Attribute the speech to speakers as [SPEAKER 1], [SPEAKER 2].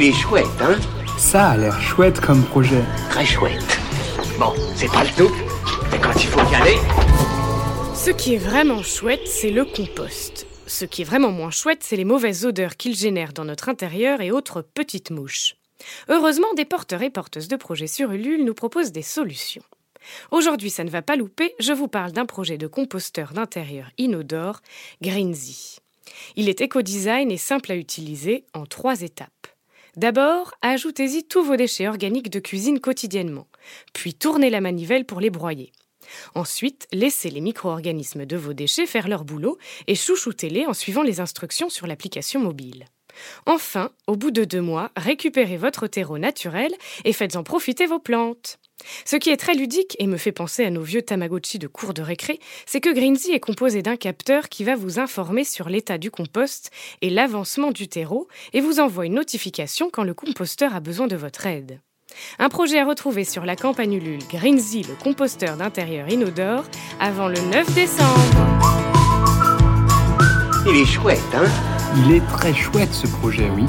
[SPEAKER 1] Il est chouette, hein
[SPEAKER 2] Ça a l'air chouette comme projet.
[SPEAKER 1] Très chouette. Bon, c'est pas le tout, mais quand il faut y aller...
[SPEAKER 3] Ce qui est vraiment chouette, c'est le compost. Ce qui est vraiment moins chouette, c'est les mauvaises odeurs qu'il génère dans notre intérieur et autres petites mouches. Heureusement, des porteurs et porteuses de projets sur Ulule nous proposent des solutions. Aujourd'hui, ça ne va pas louper, je vous parle d'un projet de composteur d'intérieur inodore, Greensy. Il est éco-design et simple à utiliser en trois étapes. D'abord, ajoutez-y tous vos déchets organiques de cuisine quotidiennement, puis tournez la manivelle pour les broyer. Ensuite, laissez les micro-organismes de vos déchets faire leur boulot et chouchoutez-les en suivant les instructions sur l'application mobile. Enfin, au bout de deux mois, récupérez votre terreau naturel et faites-en profiter vos plantes. Ce qui est très ludique et me fait penser à nos vieux Tamagotchi de cours de récré, c'est que Greensy est composé d'un capteur qui va vous informer sur l'état du compost et l'avancement du terreau et vous envoie une notification quand le composteur a besoin de votre aide. Un projet à retrouver sur la campagne Ulule Greensy, le composteur d'intérieur inodore, avant le 9 décembre.
[SPEAKER 1] Il est chouette, hein?
[SPEAKER 2] Il est très chouette ce projet, oui.